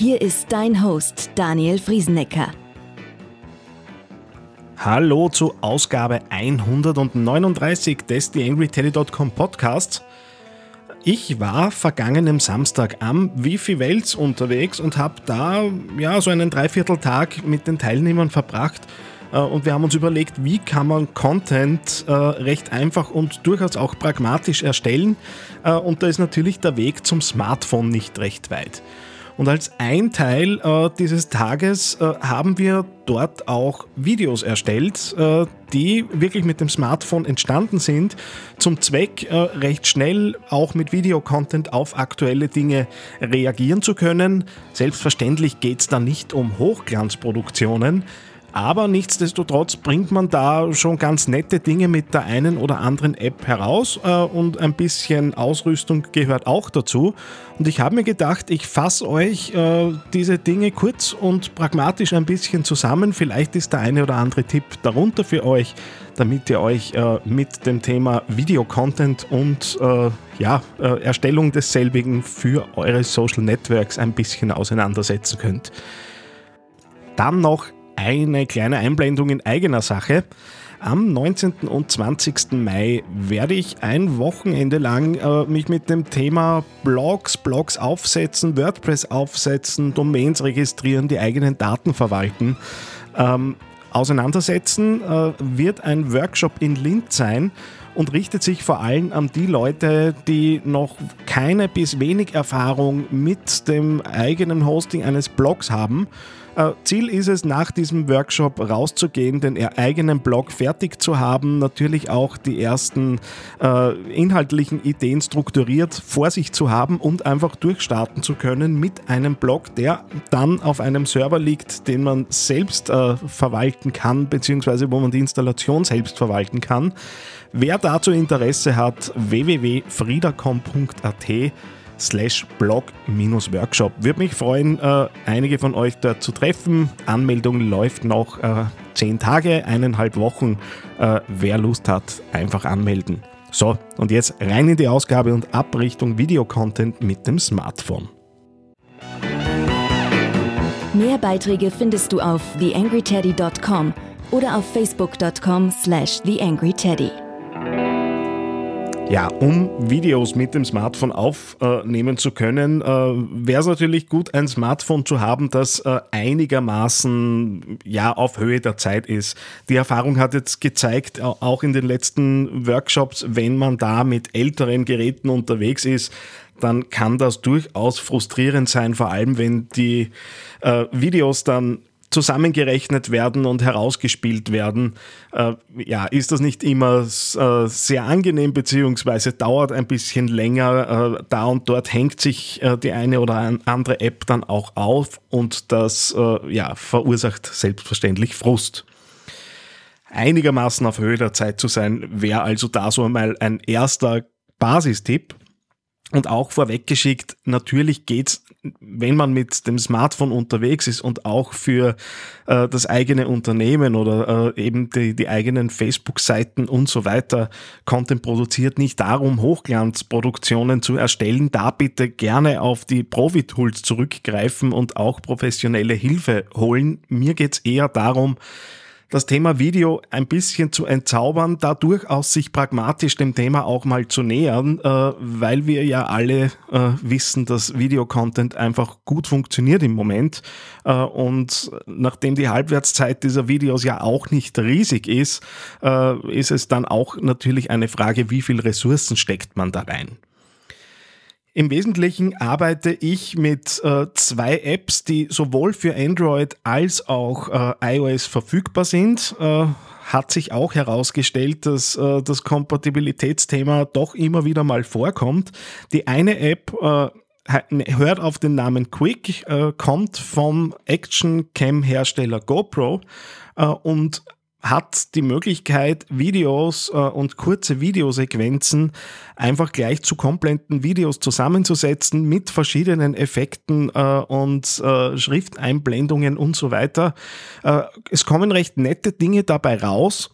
Hier ist dein Host Daniel Friesenecker. Hallo zu Ausgabe 139 des TheAngryTeddy.com Podcasts. Ich war vergangenen Samstag am Wifi Wels unterwegs und habe da ja so einen Dreivierteltag mit den Teilnehmern verbracht äh, und wir haben uns überlegt, wie kann man Content äh, recht einfach und durchaus auch pragmatisch erstellen äh, und da ist natürlich der Weg zum Smartphone nicht recht weit. Und als ein Teil äh, dieses Tages äh, haben wir dort auch Videos erstellt, äh, die wirklich mit dem Smartphone entstanden sind, zum Zweck, äh, recht schnell auch mit Videocontent auf aktuelle Dinge reagieren zu können. Selbstverständlich geht es da nicht um Hochglanzproduktionen, aber nichtsdestotrotz bringt man da schon ganz nette Dinge mit der einen oder anderen App heraus äh, und ein bisschen Ausrüstung gehört auch dazu. Und ich habe mir gedacht, ich fasse euch äh, diese Dinge kurz und pragmatisch ein bisschen zusammen. Vielleicht ist der eine oder andere Tipp darunter für euch, damit ihr euch äh, mit dem Thema Videocontent und ja, Erstellung desselbigen für eure Social Networks ein bisschen auseinandersetzen könnt. Dann noch eine kleine Einblendung in eigener Sache. Am 19. und 20. Mai werde ich ein Wochenende lang äh, mich mit dem Thema Blogs, Blogs aufsetzen, WordPress aufsetzen, Domains registrieren, die eigenen Daten verwalten, ähm, auseinandersetzen. Äh, wird ein Workshop in Linz sein und richtet sich vor allem an die Leute, die noch keine bis wenig Erfahrung mit dem eigenen Hosting eines Blogs haben Ziel ist es, nach diesem Workshop rauszugehen, den eigenen Blog fertig zu haben, natürlich auch die ersten äh, inhaltlichen Ideen strukturiert vor sich zu haben und einfach durchstarten zu können mit einem Blog, der dann auf einem Server liegt, den man selbst äh, verwalten kann, beziehungsweise wo man die Installation selbst verwalten kann. Wer dazu Interesse hat, www.friedacom.at slash blog-workshop. Würde mich freuen, äh, einige von euch dort zu treffen. Anmeldung läuft noch äh, zehn Tage, eineinhalb Wochen. Äh, wer Lust hat, einfach anmelden. So, und jetzt rein in die Ausgabe und ab Richtung Videocontent mit dem Smartphone. Mehr Beiträge findest du auf theangryteddy.com oder auf facebook.com slash theangryteddy. Ja, um Videos mit dem Smartphone aufnehmen zu können, äh, wäre es natürlich gut, ein Smartphone zu haben, das äh, einigermaßen ja auf Höhe der Zeit ist. Die Erfahrung hat jetzt gezeigt, auch in den letzten Workshops, wenn man da mit älteren Geräten unterwegs ist, dann kann das durchaus frustrierend sein, vor allem wenn die äh, Videos dann zusammengerechnet werden und herausgespielt werden, äh, ja, ist das nicht immer äh, sehr angenehm, beziehungsweise dauert ein bisschen länger. Äh, da und dort hängt sich äh, die eine oder andere App dann auch auf und das äh, ja, verursacht selbstverständlich Frust. Einigermaßen auf Höhe der Zeit zu sein, wäre also da so einmal ein erster Basistipp. Und auch vorweggeschickt, natürlich geht's, wenn man mit dem Smartphone unterwegs ist und auch für äh, das eigene Unternehmen oder äh, eben die, die eigenen Facebook-Seiten und so weiter Content produziert, nicht darum, Hochglanzproduktionen zu erstellen. Da bitte gerne auf die Profi-Tools zurückgreifen und auch professionelle Hilfe holen. Mir geht's eher darum, das Thema Video ein bisschen zu entzaubern, da durchaus sich pragmatisch dem Thema auch mal zu nähern, äh, weil wir ja alle äh, wissen, dass Videocontent einfach gut funktioniert im Moment. Äh, und nachdem die Halbwertszeit dieser Videos ja auch nicht riesig ist, äh, ist es dann auch natürlich eine Frage, wie viel Ressourcen steckt man da rein. Im Wesentlichen arbeite ich mit äh, zwei Apps, die sowohl für Android als auch äh, iOS verfügbar sind. Äh, hat sich auch herausgestellt, dass äh, das Kompatibilitätsthema doch immer wieder mal vorkommt. Die eine App äh, hört auf den Namen Quick, äh, kommt vom Action-Cam-Hersteller GoPro äh, und hat die Möglichkeit, Videos äh, und kurze Videosequenzen einfach gleich zu kompletten Videos zusammenzusetzen mit verschiedenen Effekten äh, und äh, Schrifteinblendungen und so weiter. Es kommen recht nette Dinge dabei raus.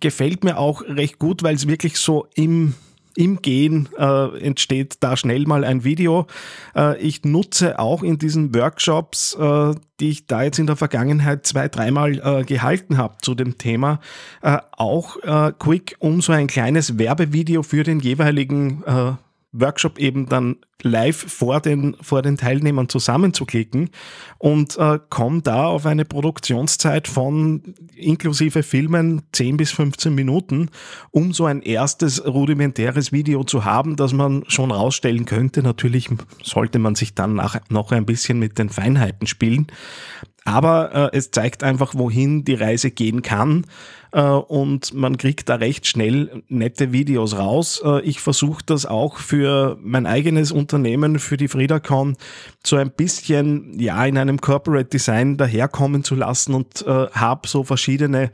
Gefällt mir auch recht gut, weil es wirklich so im im Gehen äh, entsteht da schnell mal ein Video. Äh, ich nutze auch in diesen Workshops, äh, die ich da jetzt in der Vergangenheit zwei, dreimal äh, gehalten habe zu dem Thema, äh, auch äh, Quick, um so ein kleines Werbevideo für den jeweiligen Workshop eben dann live vor den, vor den Teilnehmern zusammenzuklicken und äh, komme da auf eine Produktionszeit von inklusive Filmen 10 bis 15 Minuten, um so ein erstes rudimentäres Video zu haben, das man schon rausstellen könnte. Natürlich sollte man sich dann nach, noch ein bisschen mit den Feinheiten spielen. Aber äh, es zeigt einfach, wohin die Reise gehen kann äh, und man kriegt da recht schnell nette Videos raus. Äh, ich versuche das auch für mein eigenes Unternehmen, für die FriedaCon, so ein bisschen ja in einem Corporate Design daherkommen zu lassen und äh, habe so verschiedene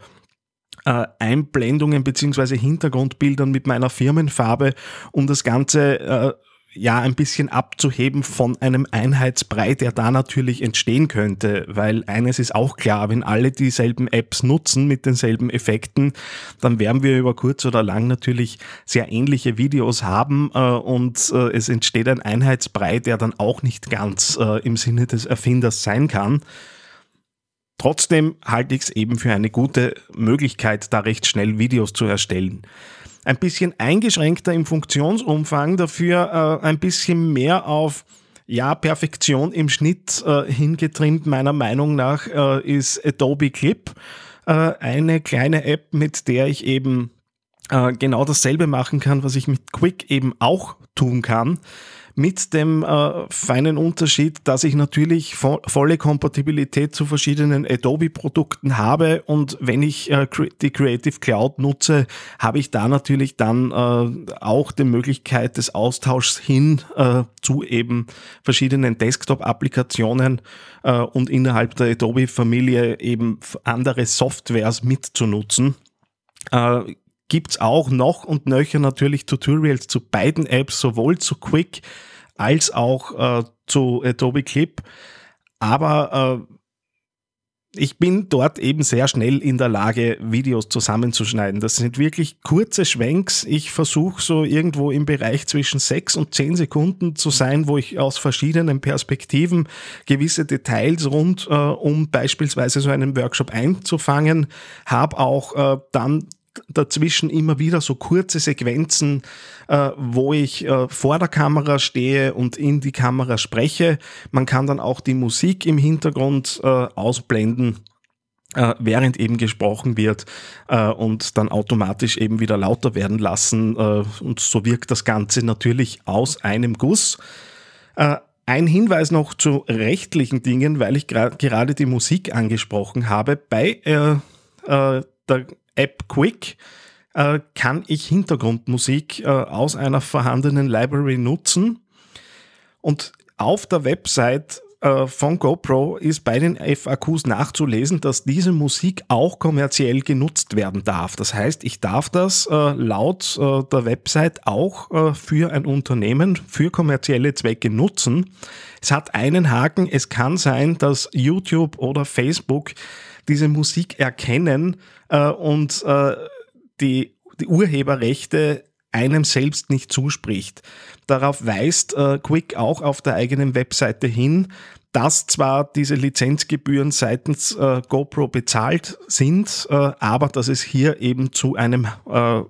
äh, Einblendungen beziehungsweise Hintergrundbildern mit meiner Firmenfarbe, um das Ganze äh, ja ein bisschen abzuheben von einem Einheitsbrei, der da natürlich entstehen könnte, weil eines ist auch klar, wenn alle dieselben Apps nutzen mit denselben Effekten, dann werden wir über kurz oder lang natürlich sehr ähnliche Videos haben äh, und äh, es entsteht ein Einheitsbrei, der dann auch nicht ganz äh, im Sinne des Erfinders sein kann. Trotzdem halte ich es eben für eine gute Möglichkeit, da recht schnell Videos zu erstellen ein bisschen eingeschränkter im Funktionsumfang, dafür äh, ein bisschen mehr auf ja, Perfektion im Schnitt äh, hingetrimmt, meiner Meinung nach, äh, ist Adobe Clip. Äh, eine kleine App, mit der ich eben äh, genau dasselbe machen kann, was ich mit Quick eben auch tun kann mit dem äh, feinen Unterschied, dass ich natürlich vo volle Kompatibilität zu verschiedenen Adobe-Produkten habe und wenn ich äh, die Creative Cloud nutze, habe ich da natürlich dann äh, auch die Möglichkeit des Austauschs hin äh, zu eben verschiedenen Desktop-Applikationen äh, und innerhalb der Adobe-Familie eben andere Softwares mitzunutzen. Gibt es auch noch und nöcher natürlich Tutorials zu beiden Apps, sowohl zu Quick als auch äh, zu Adobe Clip. Aber äh, ich bin dort eben sehr schnell in der Lage, Videos zusammenzuschneiden. Das sind wirklich kurze Schwenks. Ich versuche so irgendwo im Bereich zwischen sechs und zehn Sekunden zu sein, wo ich aus verschiedenen Perspektiven gewisse Details rund, äh, um beispielsweise so einen Workshop einzufangen, habe auch äh, dann dazwischen immer wieder so kurze Sequenzen, äh, wo ich äh, vor der Kamera stehe und in die Kamera spreche. Man kann dann auch die Musik im Hintergrund äh, ausblenden äh, während eben gesprochen wird äh, und dann automatisch eben wieder lauter werden lassen. Äh, und so wirkt das Ganze natürlich aus einem Guss. Ein Hinweis noch zu rechtlichen Dingen, weil ich gerade die Musik angesprochen habe. Bei äh, äh, der App Quick äh, kann ich Hintergrundmusik äh, aus einer vorhandenen Library nutzen. Und auf der Website äh, von GoPro ist bei den FAQs nachzulesen, dass diese Musik auch kommerziell genutzt werden darf. Das heißt, ich darf das äh, laut äh, der Website auch äh, für ein Unternehmen, für kommerzielle Zwecke nutzen. Es hat einen Haken. Es kann sein, dass YouTube oder Facebook diese Musik erkennen äh, und äh, die, die Urheberrechte einem selbst nicht zuspricht. Darauf weist äh, Quick auch auf der eigenen Webseite hin, dass zwar diese Lizenzgebühren seitens äh, GoPro bezahlt sind, äh, aber dass es hier eben zu einem äh,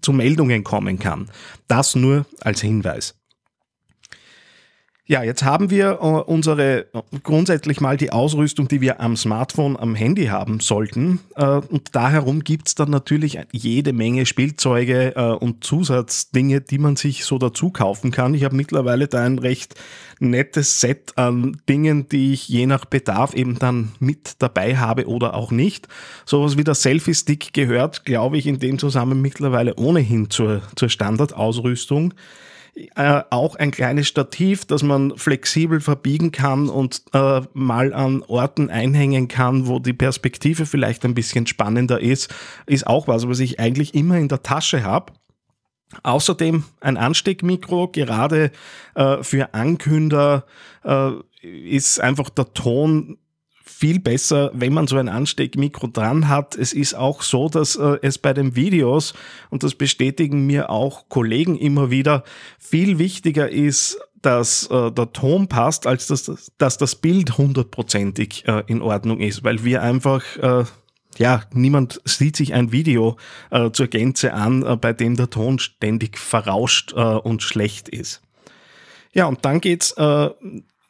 zu Meldungen kommen kann. Das nur als Hinweis. Ja, jetzt haben wir äh, unsere grundsätzlich mal die Ausrüstung, die wir am Smartphone, am Handy haben sollten. Äh, und da herum gibt es dann natürlich jede Menge Spielzeuge äh, und Zusatzdinge, die man sich so dazu kaufen kann. Ich habe mittlerweile da ein recht nettes Set an Dingen, die ich je nach Bedarf eben dann mit dabei habe oder auch nicht. Sowas wie der Selfie-Stick gehört, glaube ich, in dem Zusammenhang mittlerweile ohnehin zur, zur Standardausrüstung. Äh, auch ein kleines Stativ, das man flexibel verbiegen kann und äh, mal an Orten einhängen kann, wo die Perspektive vielleicht ein bisschen spannender ist, ist auch was, was ich eigentlich immer in der Tasche habe. Außerdem ein Ansteckmikro, gerade äh, für Ankünder äh, ist einfach der Ton viel besser, wenn man so ein Ansteckmikro dran hat. Es ist auch so, dass äh, es bei den Videos, und das bestätigen mir auch Kollegen immer wieder, viel wichtiger ist, dass äh, der Ton passt, als dass, dass das Bild hundertprozentig äh, in Ordnung ist, weil wir einfach äh, ja, niemand sieht sich ein Video äh, zur Gänze an, äh, bei dem der Ton ständig verrauscht äh, und schlecht ist. Ja, und dann geht's äh,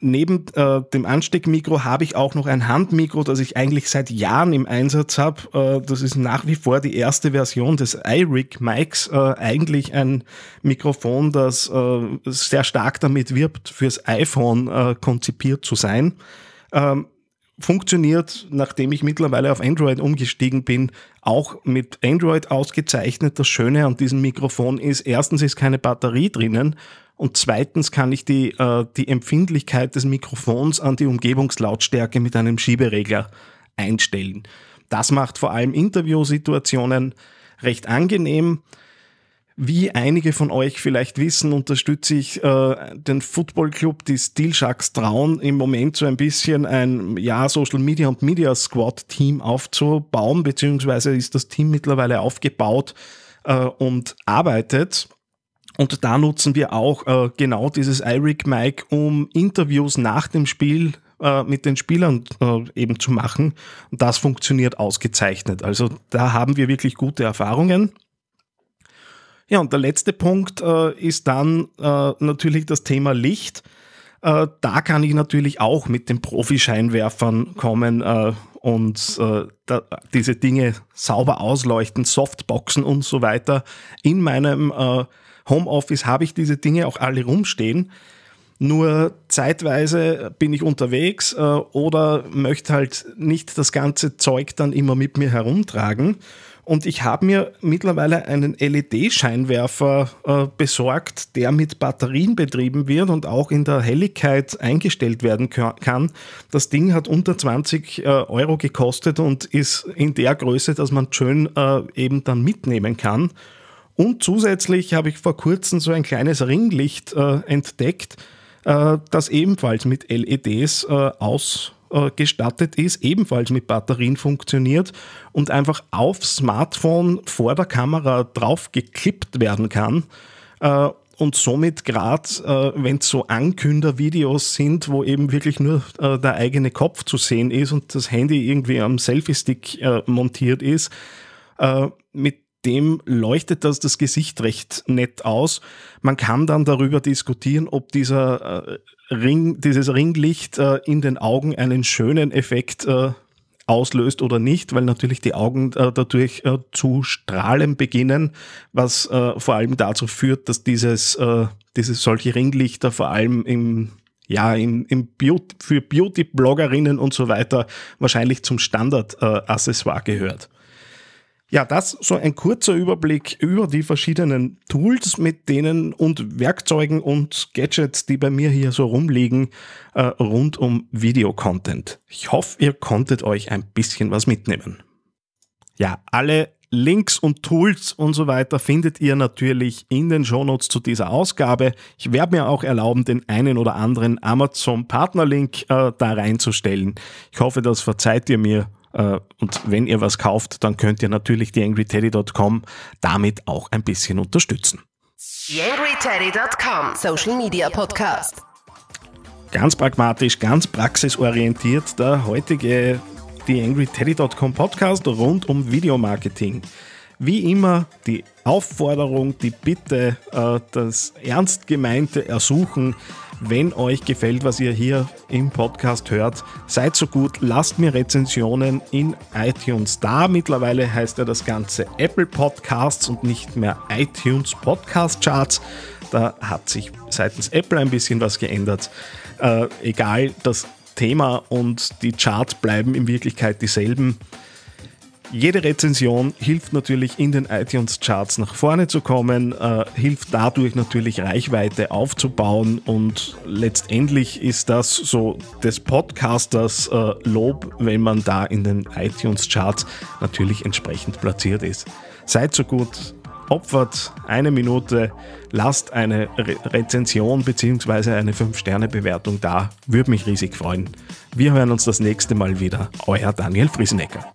neben äh, dem Ansteckmikro habe ich auch noch ein Handmikro, das ich eigentlich seit Jahren im Einsatz habe. Äh, das ist nach wie vor die erste Version des iRig Mics. Äh, eigentlich ein Mikrofon, das äh, sehr stark damit wirbt, fürs iPhone äh, konzipiert zu sein. Ähm, funktioniert, nachdem ich mittlerweile auf Android umgestiegen bin, auch mit Android ausgezeichnet. Das Schöne an diesem Mikrofon ist, erstens ist keine Batterie drinnen und zweitens kann ich die, äh, die Empfindlichkeit des Mikrofons an die Umgebungslautstärke mit einem Schieberegler einstellen. Das macht vor allem Interviewsituationen recht angenehm. Wie einige von euch vielleicht wissen, unterstütze ich äh, den Footballclub, die Steel Sharks Traun, im Moment so ein bisschen ein ja, Social Media und Media Squad Team aufzubauen, beziehungsweise ist das Team mittlerweile aufgebaut äh, und arbeitet. Und da nutzen wir auch äh, genau dieses iRig Mic, um Interviews nach dem Spiel äh, mit den Spielern äh, eben zu machen. Und das funktioniert ausgezeichnet. Also da haben wir wirklich gute Erfahrungen. Ja, und der letzte Punkt äh, ist dann äh, natürlich das Thema Licht. Äh, da kann ich natürlich auch mit den Profi-Scheinwerfern kommen und da, diese Dinge sauber ausleuchten, Softboxen und so weiter in meinem Homeoffice habe ich diese Dinge auch alle rumstehen. Nur zeitweise bin ich unterwegs äh, oder möchte halt nicht das ganze Zeug dann immer mit mir herumtragen. Und ich habe mir mittlerweile einen LED-Scheinwerfer äh, besorgt, der mit Batterien betrieben wird und auch in der Helligkeit eingestellt werden kann. Das Ding hat unter 20 äh, Euro gekostet und ist in der Größe, dass man schön äh, eben dann mitnehmen kann. Und zusätzlich habe ich vor kurzem so ein kleines Ringlicht äh, entdeckt, äh, das ebenfalls mit LEDs äh, ausgestattet ist, ebenfalls mit Batterien funktioniert und einfach aufs Smartphone vor der Kamera drauf geklippt werden kann. Äh, und somit gerade, äh, wenn es so Ankündervideos sind, wo eben wirklich nur äh, der eigene Kopf zu sehen ist und das Handy irgendwie am Selfie-Stick montiert ist, mit dem leuchtet das das Gesicht recht nett aus. Man kann dann darüber diskutieren, ob dieser äh, Ring, dieses Ringlicht äh, in den Augen einen schönen Effekt äh, auslöst oder nicht, weil natürlich die Augen äh, dadurch äh, zu strahlen beginnen, was äh, vor allem dazu führt, dass dieses, dieses solche Ringlichter vor allem im ja, im, im Beauty, für Beauty-Bloggerinnen und so weiter wahrscheinlich zum Standard-Accessoire gehört. Ja, das so ein kurzer Überblick über die verschiedenen Tools, mit denen und Werkzeugen und Gadgets, die bei mir hier so rumliegen, äh, rund um Videocontent. Ich hoffe, ihr konntet euch ein bisschen was mitnehmen. Ja, alle Links und Tools und so weiter findet ihr natürlich in den Shownotes zu dieser Ausgabe. Ich werde mir auch erlauben, den einen oder anderen Amazon Partnerlink äh, da reinzustellen. Ich hoffe, das verzeiht ihr mir und wenn ihr was kauft, dann könnt ihr natürlich theangryteddy.com damit auch ein bisschen unterstützen. TheAngryTeddy.com Social Media Podcast. Ganz pragmatisch, ganz praxisorientiert der heutige TheAngryTeddy.com Podcast rund um Videomarketing. Wie immer die Aufforderung, die Bitte, äh, das ernst gemeinte Ersuchen, wenn euch gefällt, was ihr hier im Podcast hört, seid so gut, lasst mir Rezensionen in iTunes da. Mittlerweile heißt ja das Ganze Apple Podcasts und nicht mehr iTunes Podcast Charts. Da hat sich seitens Apple ein bisschen was geändert. Äh, egal, das Thema und die Charts bleiben in Wirklichkeit dieselben. Jede Rezension hilft natürlich in den iTunes-Charts nach vorne zu kommen, äh, hilft dadurch natürlich Reichweite aufzubauen und letztendlich ist das so des Podcasters äh, Lob, wenn man da in den iTunes-Charts natürlich entsprechend platziert ist. Seid so gut, opfert eine Minute, lasst eine Re Rezension bzw. eine 5-Sterne-Bewertung da. Würde mich riesig freuen. Wir hören uns das nächste Mal wieder. Euer Daniel Friesenecker.